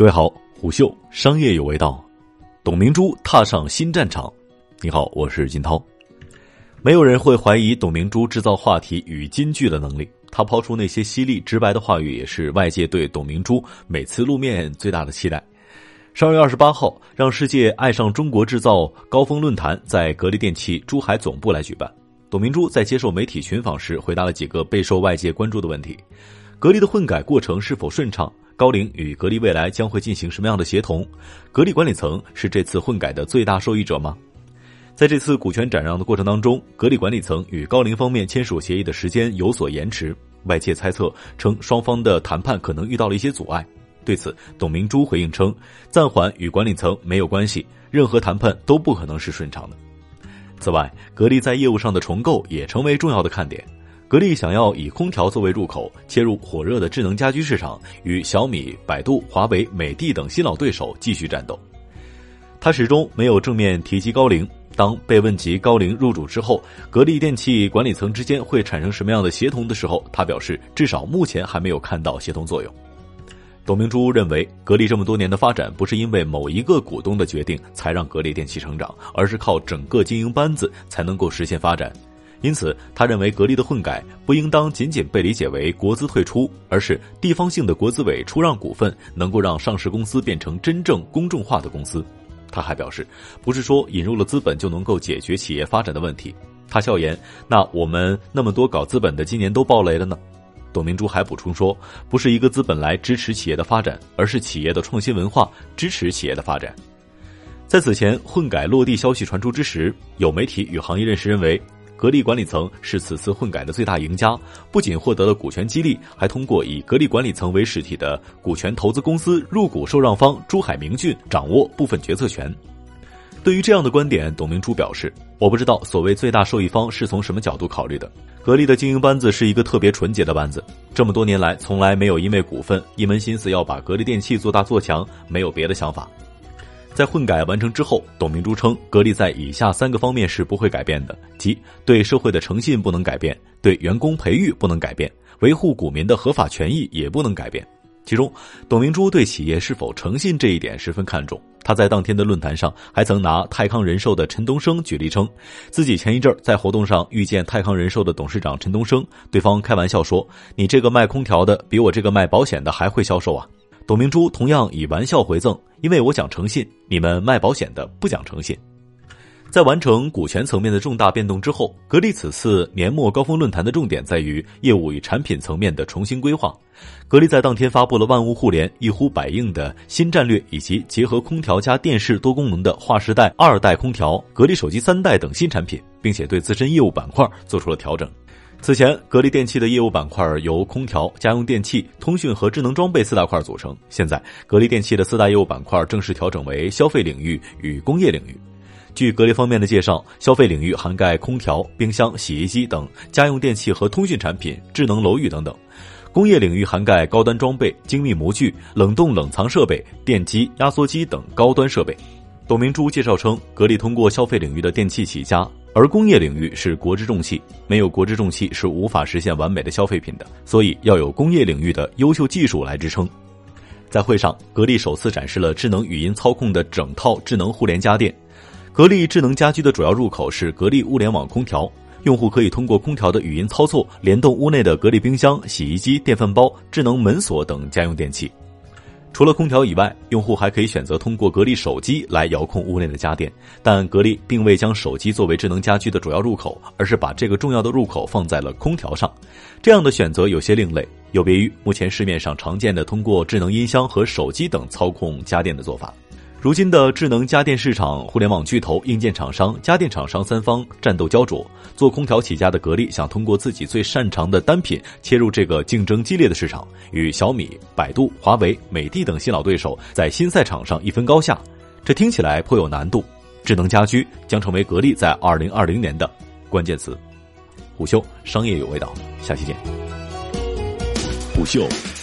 各位好，虎嗅商业有味道，董明珠踏上新战场。你好，我是金涛。没有人会怀疑董明珠制造话题与金句的能力，她抛出那些犀利直白的话语，也是外界对董明珠每次露面最大的期待。十二月二十八号，让世界爱上中国制造高峰论坛在格力电器珠海总部来举办。董明珠在接受媒体群访时，回答了几个备受外界关注的问题：格力的混改过程是否顺畅？高瓴与格力未来将会进行什么样的协同？格力管理层是这次混改的最大受益者吗？在这次股权转让的过程当中，格力管理层与高瓴方面签署协议的时间有所延迟，外界猜测称双方的谈判可能遇到了一些阻碍。对此，董明珠回应称，暂缓与管理层没有关系，任何谈判都不可能是顺畅的。此外，格力在业务上的重构也成为重要的看点。格力想要以空调作为入口，切入火热的智能家居市场，与小米、百度、华为、美的等新老对手继续战斗。他始终没有正面提及高瓴。当被问及高瓴入主之后，格力电器管理层之间会产生什么样的协同的时候，他表示，至少目前还没有看到协同作用。董明珠认为，格力这么多年的发展不是因为某一个股东的决定才让格力电器成长，而是靠整个经营班子才能够实现发展。因此，他认为格力的混改不应当仅仅被理解为国资退出，而是地方性的国资委出让股份，能够让上市公司变成真正公众化的公司。他还表示，不是说引入了资本就能够解决企业发展的问题。他笑言：“那我们那么多搞资本的今年都爆雷了呢？”董明珠还补充说：“不是一个资本来支持企业的发展，而是企业的创新文化支持企业的发展。”在此前混改落地消息传出之时，有媒体与行业人士认为。格力管理层是此次混改的最大赢家，不仅获得了股权激励，还通过以格力管理层为实体的股权投资公司入股受让方珠海明骏，掌握部分决策权。对于这样的观点，董明珠表示：“我不知道所谓最大受益方是从什么角度考虑的。格力的经营班子是一个特别纯洁的班子，这么多年来从来没有因为股份一门心思要把格力电器做大做强，没有别的想法。”在混改完成之后，董明珠称，格力在以下三个方面是不会改变的：即对社会的诚信不能改变，对员工培育不能改变，维护股民的合法权益也不能改变。其中，董明珠对企业是否诚信这一点十分看重。他在当天的论坛上还曾拿泰康人寿的陈东升举例，称自己前一阵在活动上遇见泰康人寿的董事长陈东升，对方开玩笑说：“你这个卖空调的比我这个卖保险的还会销售啊。”董明珠同样以玩笑回赠：“因为我讲诚信，你们卖保险的不讲诚信。”在完成股权层面的重大变动之后，格力此次年末高峰论坛的重点在于业务与产品层面的重新规划。格力在当天发布了万物互联、一呼百应的新战略，以及结合空调加电视多功能的划时代二代空调、格力手机三代等新产品，并且对自身业务板块做出了调整。此前，格力电器的业务板块由空调、家用电器、通讯和智能装备四大块组成。现在，格力电器的四大业务板块正式调整为消费领域与工业领域。据格力方面的介绍，消费领域涵盖空调、冰箱、洗衣机等家用电器和通讯产品、智能楼宇等等；工业领域涵盖高端装备、精密模具、冷冻冷藏设备、电机、压缩机等高端设备。董明珠介绍称，格力通过消费领域的电器起家。而工业领域是国之重器，没有国之重器是无法实现完美的消费品的，所以要有工业领域的优秀技术来支撑。在会上，格力首次展示了智能语音操控的整套智能互联家电。格力智能家居的主要入口是格力物联网空调，用户可以通过空调的语音操作联动屋内的格力冰箱、洗衣机、电饭煲、智能门锁等家用电器。除了空调以外，用户还可以选择通过格力手机来遥控屋内的家电，但格力并未将手机作为智能家居的主要入口，而是把这个重要的入口放在了空调上。这样的选择有些另类，有别于目前市面上常见的通过智能音箱和手机等操控家电的做法。如今的智能家电市场，互联网巨头、硬件厂商、家电厂商三方战斗焦灼。做空调起家的格力想通过自己最擅长的单品切入这个竞争激烈的市场，与小米、百度、华为、美的等新老对手在新赛场上一分高下。这听起来颇有难度。智能家居将成为格力在二零二零年的关键词。虎嗅商业有味道，下期见。虎嗅。